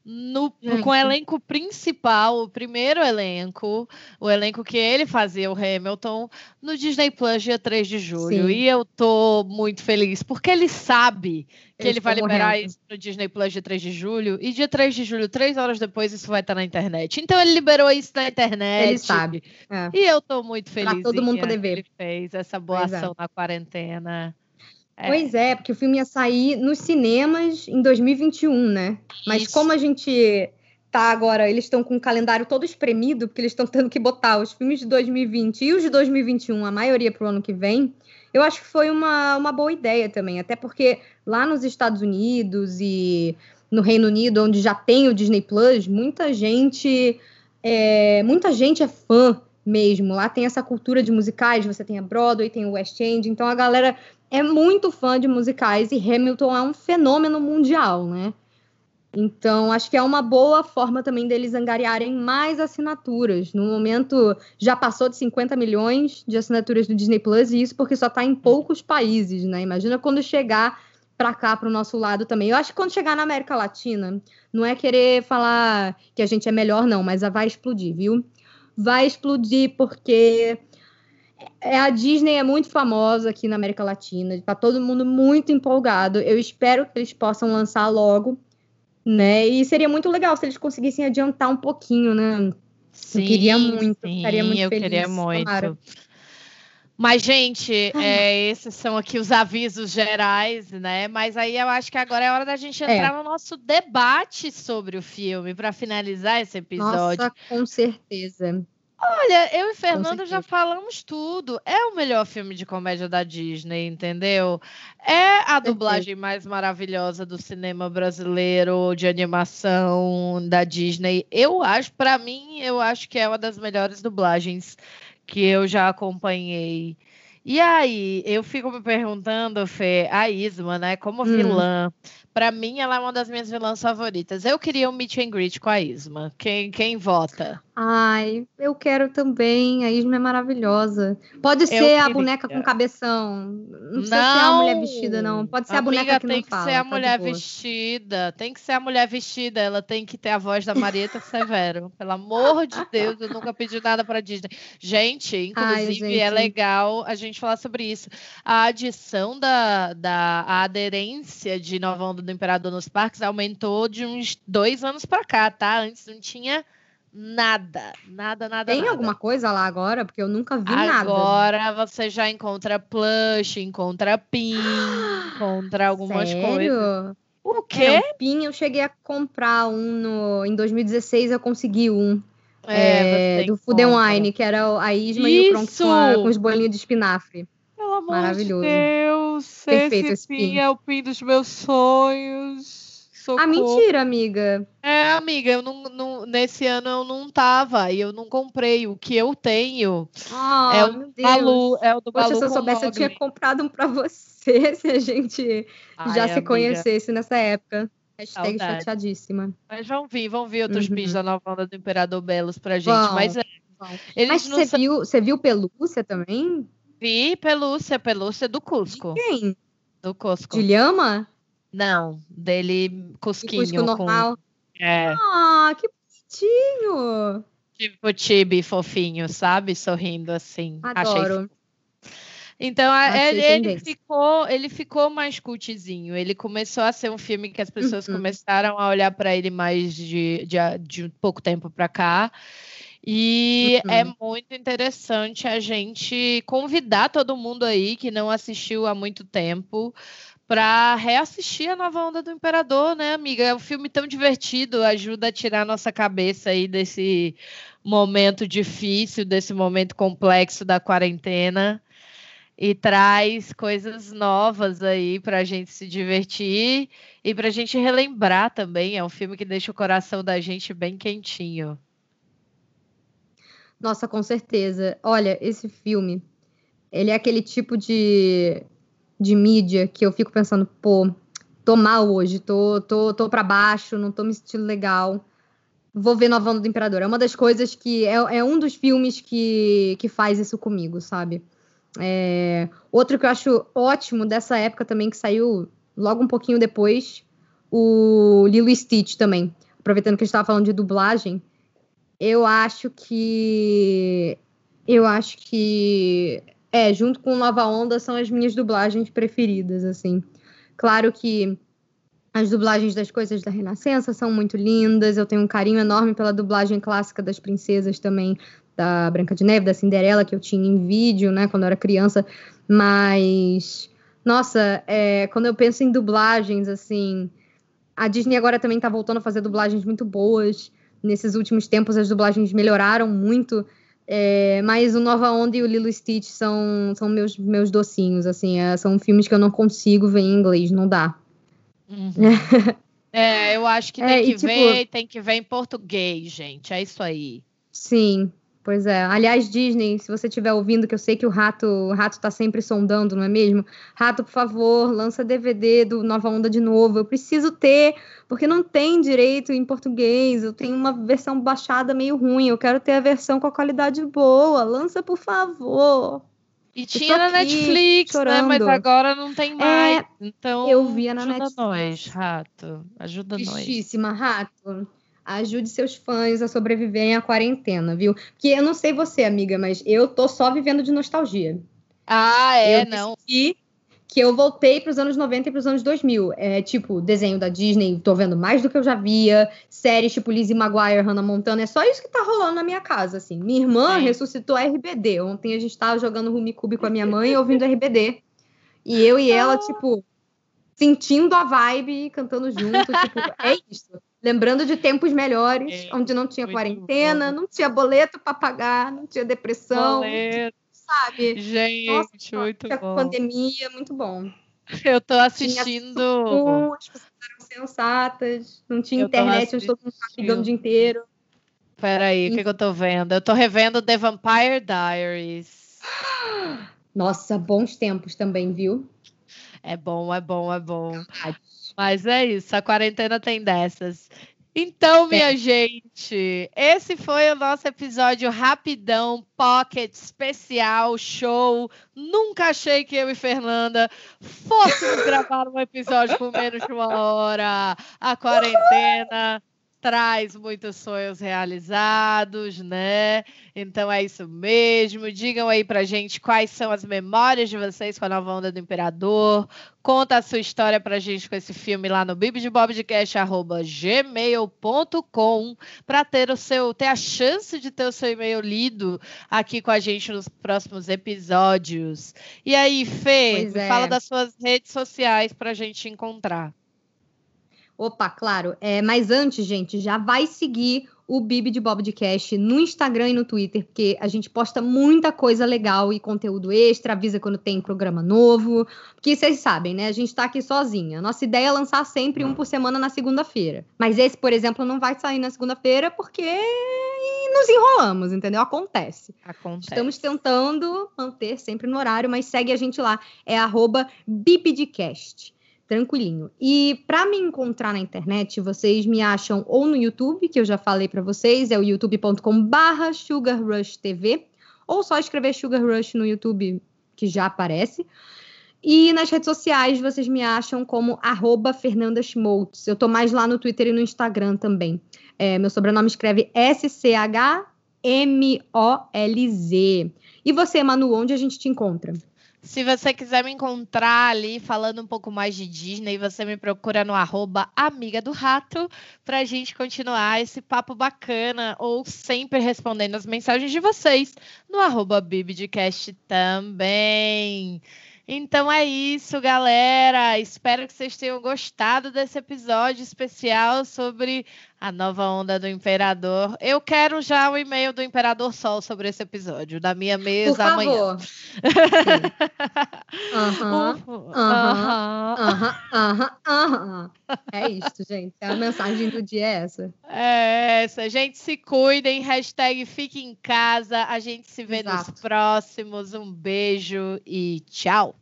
no, com o elenco principal, o primeiro elenco, o elenco que ele fazia, o Hamilton, no Disney Plus dia 3 de julho. Sim. E eu tô muito feliz, porque ele sabe que ele vai liberar morrendo. isso no Disney Plus dia 3 de julho, e dia 3 de julho, três horas depois, isso vai estar na internet. Então ele liberou isso na internet. Ele sabe. É. E eu tô muito feliz. Pra todo mundo poder ver. Ele fez essa boa pois ação é. na quarentena. É. Pois é, porque o filme ia sair nos cinemas em 2021, né? Mas Isso. como a gente tá agora, eles estão com o calendário todo espremido, porque eles estão tendo que botar os filmes de 2020 e os de 2021, a maioria para o ano que vem, eu acho que foi uma, uma boa ideia também. Até porque lá nos Estados Unidos e no Reino Unido, onde já tem o Disney Plus, muita gente. É, muita gente é fã mesmo. Lá tem essa cultura de musicais, você tem a Broadway, tem o West End, então a galera é muito fã de musicais e Hamilton é um fenômeno mundial, né? Então, acho que é uma boa forma também deles angariarem mais assinaturas. No momento, já passou de 50 milhões de assinaturas do Disney Plus, e isso porque só está em poucos países, né? Imagina quando chegar para cá, para o nosso lado também. Eu acho que quando chegar na América Latina, não é querer falar que a gente é melhor, não, mas vai explodir, viu? Vai explodir porque a Disney é muito famosa aqui na América Latina, tá todo mundo muito empolgado. Eu espero que eles possam lançar logo, né? E seria muito legal se eles conseguissem adiantar um pouquinho, né? Sim, eu queria muito, sim, ficaria muito eu feliz. queria muito. Tomara. Mas, gente, é, esses são aqui os avisos gerais, né? Mas aí eu acho que agora é hora da gente é. entrar é. no nosso debate sobre o filme, para finalizar esse episódio. Nossa, com certeza. Olha, eu e Fernando já falamos tudo. É o melhor filme de comédia da Disney, entendeu? É a dublagem mais maravilhosa do cinema brasileiro de animação da Disney. Eu acho, para mim, eu acho que é uma das melhores dublagens que eu já acompanhei. E aí, eu fico me perguntando, Fê, a Isma, né, como Hum. Pra mim ela é uma das minhas vilãs favoritas. Eu queria um meet and greet com a Isma. Quem, quem vota? Ai, eu quero também. A Isma é maravilhosa. Pode ser a queria. boneca com cabeção. Não precisa ser a mulher vestida, não. Pode ser a boneca que tem não que fala. ser a tá mulher vestida. Tem que ser a mulher vestida. Ela tem que ter a voz da Marieta Severo. Pelo amor de Deus, eu nunca pedi nada pra Disney. Gente, inclusive, é gente. legal a gente falar sobre isso. A adição da, da a aderência de Nova Onda do Imperador nos parques aumentou de uns dois anos pra cá, tá? Antes não tinha nada. Nada, nada, Tem nada. alguma coisa lá agora? Porque eu nunca vi nada. Agora você já encontra plush, encontra pin, [GASPS] encontra algumas Sério? coisas. O É, quê? o PIN eu cheguei a comprar um no, em 2016, eu consegui um. É, é, do Food. Wine, que era a Isma e o Isso! com, a- com os bolinhos de espinafre. Pelo amor Maravilhoso. de Deus, Perfeito esse esse pin é o pin dos meus sonhos. Socorro. Ah, mentira, amiga. É, amiga, eu não, não- nesse ano eu não tava e eu não comprei. O que eu tenho Oh, é o meu do Deus. Balu, é o do Poxa, Balu se eu soubesse, eu tinha Mogli. comprado um pra [LAUGHS] você, se a gente já Ai, se amiga. conhecesse nessa época. Hashtag Saudade. chateadíssima. Mas vão vir, vão vir outros Uhum. da nova onda do Imperador Belos pra gente. Vão, Mas é, eles Mas você viu, você viu pelúcia também? Vi pelúcia, pelúcia do De Cusco. quem? Do Cusco. De lhama? Não, dele De Cusquinho. Cusco com, normal? é, Ah, que bonitinho! tipo Tibi fofinho, sabe? Sorrindo assim. Achei Adoro. Então, a- Achei ele, ele tendência. ficou, ele ficou mais cultzinho. Ele começou a ser um filme que as pessoas Uhum. começaram a olhar para ele mais de, de, de pouco tempo para cá. E Uhum. é muito interessante a gente convidar todo mundo aí que não assistiu há muito tempo para reassistir a nova onda do Imperador, né, amiga? É um filme tão divertido, ajuda a tirar a nossa cabeça aí desse momento difícil, desse momento complexo da quarentena e traz coisas novas aí para a gente se divertir e para a gente relembrar também. É um filme que deixa o coração da gente bem quentinho. Nossa, com certeza. Olha, esse filme, ele é aquele tipo de, de mídia que eu fico pensando, pô, tô mal hoje, tô, tô, tô pra baixo, não tô me sentindo legal. Vou ver Nova Onda do Imperador. É uma das coisas que. É, é um dos filmes que, que faz isso comigo, sabe? É, outro que eu acho ótimo dessa época também, que saiu logo um pouquinho depois, o Lilo Stitch também. Aproveitando que a gente tava falando de dublagem, eu acho que. Eu acho que. É, junto com Nova Onda são as minhas dublagens preferidas, assim. Claro que as dublagens das coisas da Renascença são muito lindas. Eu tenho um carinho enorme pela dublagem clássica das princesas também, da Branca de Neve, da Cinderela, que eu tinha em vídeo, né, quando eu era criança. Mas, nossa, é, quando eu penso em dublagens, assim, a Disney agora também tá voltando a fazer dublagens muito boas. Nesses últimos tempos, as dublagens melhoraram muito. É, mas o Nova Onda e o Lilo e Stitch são, são meus, meus docinhos, assim. é, são filmes que eu não consigo ver em inglês, não dá. [LAUGHS] É, eu acho que É, tem e que tipo- ver, tem que ver em português, gente. É isso aí. Sim, pois é. Aliás, Disney, se você estiver ouvindo, que eu sei que o rato, o rato tá sempre sondando, não é mesmo? Rato, por favor, lança DVD do Nova Onda de novo. Eu preciso ter, porque não tem direito em português. Eu tenho uma versão baixada meio ruim. Eu quero ter a versão com a qualidade boa. Lança, por favor. E tinha na Netflix, né? Mas chorando. agora não tem mais. então, eu via na ajuda Netflix. nós, rato. Ajuda nós. Tristíssima, rato. Ajude seus fãs a sobreviverem à quarentena, viu? Porque eu não sei você, amiga, mas eu tô só vivendo de nostalgia. Ah, é, eu não. decidi que eu voltei para os anos 90 e para os anos 2000. É tipo, desenho da Disney, tô vendo mais do que eu já via, séries tipo Lizzie McGuire, Hannah Montana, é só isso que tá rolando na minha casa, assim. Minha irmã Sim. ressuscitou a RBD. Ontem a gente tava jogando Rumicube com a minha mãe e ouvindo RBD. E eu e ela, tipo, sentindo a vibe, cantando junto, tipo, é [LAUGHS] isso. Lembrando de tempos melhores, É, onde não tinha quarentena, bom. não tinha boleto para pagar, não tinha depressão, Boleto, sabe? Gente, Nossa, muito bom. pandemia, muito bom. Eu tô assistindo. as pessoas eram sensatas, não tinha Eu internet, onde todo mundo ficava ligando o dia inteiro. Peraí, o que, que eu tô vendo? Eu tô revendo The Vampire Diaries. [GASPS] Nossa, bons tempos também, viu? É bom, é bom, é bom. Mas é isso, a quarentena tem dessas. Então, minha é. gente, esse foi o nosso episódio rapidão, pocket, especial, show. Nunca achei que eu e Fernanda fôssemos gravar um episódio com menos de uma hora. A quarentena traz muitos sonhos realizados, né? Então é isso mesmo. Digam aí pra gente quais são as memórias de vocês com a nova onda do Imperador. Conta a sua história pra gente com esse filme lá no bibdebobcast.gmail.com para ter o seu, ter a chance de ter o seu e-mail lido aqui com a gente nos próximos episódios. E aí, Fê, é. fala das suas redes sociais pra gente encontrar. Opa, claro. É, mas antes, gente, já vai seguir o Bibi de Bob de Cash no Instagram e no Twitter, porque a gente posta muita coisa legal e conteúdo extra, avisa quando tem programa novo. Porque vocês sabem, né? A gente tá aqui sozinha. Nossa ideia é lançar sempre um por semana na segunda-feira. Mas esse, por exemplo, não vai sair na segunda-feira porque nos enrolamos, entendeu? Acontece. Acontece. Estamos tentando manter sempre no horário, mas segue a gente lá. É arroba Bibidcast tranquilinho. E para me encontrar na internet, vocês me acham ou no YouTube, que eu já falei para vocês, é o youtube.com/barra Sugar Rush TV, ou só escrever Sugar Rush no YouTube, que já aparece. E nas redes sociais vocês me acham como arroba Fernanda Schmoltz. Eu tô mais lá no Twitter e no Instagram também. É, meu sobrenome escreve S-C-H-M-O-L-Z. E você, Manu, onde a gente te encontra? Se você quiser me encontrar ali falando um pouco mais de Disney, você me procura no arroba Amiga do Rato para a gente continuar esse papo bacana ou sempre respondendo as mensagens de vocês no arroba Bibidcast também. Então é isso, galera. Espero que vocês tenham gostado desse episódio especial sobre a nova onda do Imperador. Eu quero já o e-mail do Imperador Sol sobre esse episódio, da minha mesa Por amanhã. Favor. [LAUGHS] Aham, aham, aham, aham. É isso, gente. A mensagem do dia é essa. É essa. Gente, se cuidem. Hashtag fique em casa. A gente se vê Exato. nos próximos. Um beijo e tchau.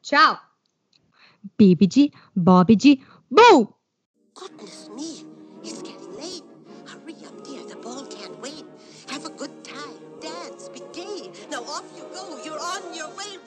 Tchau. Bibidi, bobidi, boo! Goodness me. It's getting late. Hurry up, dear. The ball can't wait. Have a good time. Dance. Be gay. Now off you go. You're on your way.